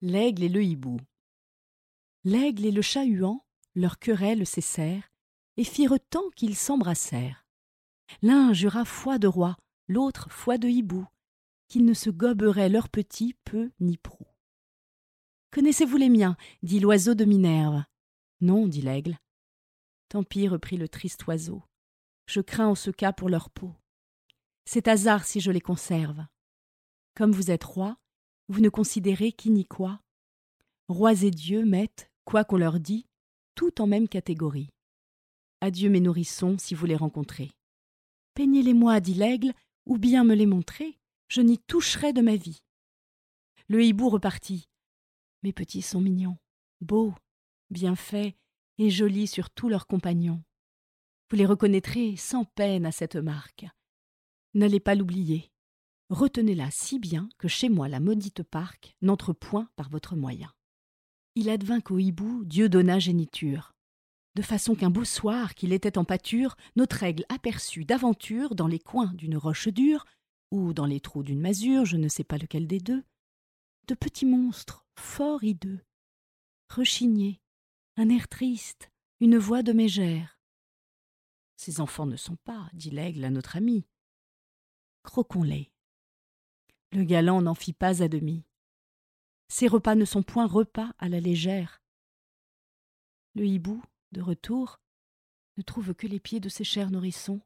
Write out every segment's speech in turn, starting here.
L'aigle et le hibou. L'aigle et le chat-huant, leur querelle cessèrent, et firent tant qu'ils s'embrassèrent. L'un jura foi de roi, l'autre foi de hibou, qu'ils ne se goberaient leurs petits peu ni prou. Connaissez-vous les miens dit l'oiseau de Minerve. Non, dit l'aigle. Tant pis, reprit le triste oiseau. Je crains en ce cas pour leur peau. C'est hasard si je les conserve. Comme vous êtes roi, vous ne considérez qui ni quoi. Rois et dieux mettent, quoi qu'on leur dit, tout en même catégorie. Adieu mes nourrissons, si vous les rencontrez. Peignez-les-moi, dit l'aigle, ou bien me les montrez, je n'y toucherai de ma vie. Le hibou repartit. Mes petits sont mignons, beaux, bien faits et jolis sur tous leurs compagnons. Vous les reconnaîtrez sans peine à cette marque. N'allez pas l'oublier retenez-la si bien que chez moi la maudite parque n'entre point par votre moyen. Il advint qu'au hibou Dieu donna géniture, de façon qu'un beau soir qu'il était en pâture, notre aigle aperçut d'aventure dans les coins d'une roche dure, ou dans les trous d'une masure, je ne sais pas lequel des deux, de petits monstres fort hideux, rechignés, un air triste, une voix de mégère. Ces enfants ne sont pas, dit l'aigle à notre ami. Croquons-les. Le galant n'en fit pas à demi. Ces repas ne sont point repas à la légère. Le hibou, de retour, ne trouve que les pieds de ses chers nourrissons.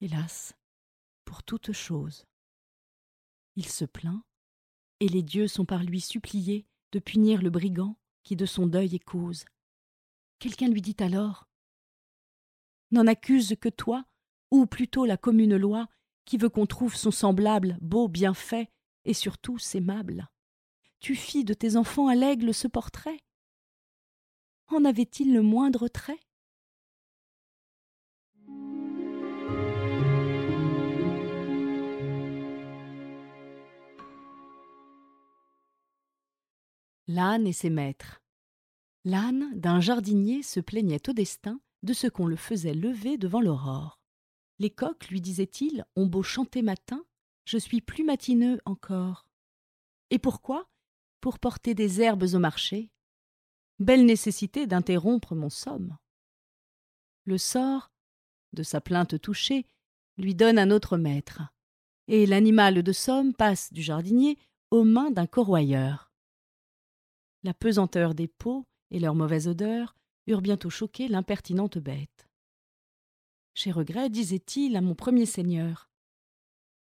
Hélas, pour toute chose. Il se plaint, et les dieux sont par lui suppliés de punir le brigand qui de son deuil est cause. Quelqu'un lui dit alors N'en accuse que toi, ou plutôt la commune loi qui veut qu'on trouve son semblable beau, bien fait, et surtout aimable Tu fis de tes enfants à l'aigle ce portrait? En avait-il le moindre trait? L'âne et ses maîtres. L'âne d'un jardinier se plaignait au destin de ce qu'on le faisait lever devant l'aurore. Les coqs, lui disait-il, ont beau chanter matin, je suis plus matineux encore. Et pourquoi? Pour porter des herbes au marché. Belle nécessité d'interrompre mon somme. Le sort, de sa plainte touchée, lui donne un autre maître, et l'animal de somme passe du jardinier aux mains d'un corroyeur. La pesanteur des peaux et leur mauvaise odeur eurent bientôt choqué l'impertinente bête. J'ai regret, disait-il à mon premier seigneur.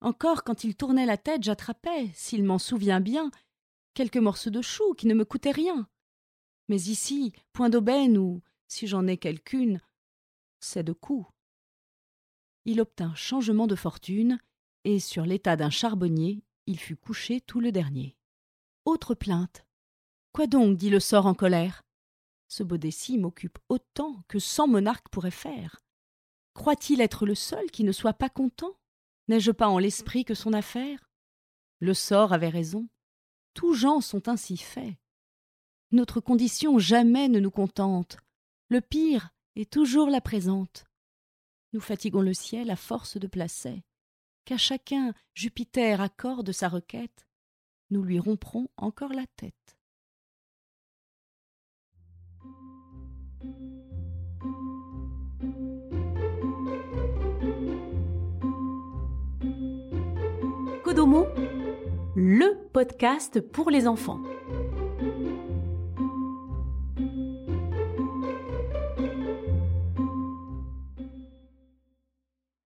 Encore quand il tournait la tête, j'attrapais, s'il m'en souvient bien, quelques morceaux de chou qui ne me coûtaient rien. Mais ici, point d'aubaine ou, si j'en ai quelqu'une, c'est de coups. Il obtint changement de fortune, et sur l'état d'un charbonnier, il fut couché tout le dernier. Autre plainte. Quoi donc dit le sort en colère? Ce Baudessy m'occupe autant que cent monarques pourraient faire. Croit-il être le seul qui ne soit pas content? N'ai-je pas en l'esprit que son affaire? Le sort avait raison. Tous gens sont ainsi faits. Notre condition jamais ne nous contente. Le pire est toujours la présente. Nous fatiguons le ciel à force de placets. Qu'à chacun Jupiter accorde sa requête, nous lui romprons encore la tête. Kodomo, le podcast pour les enfants.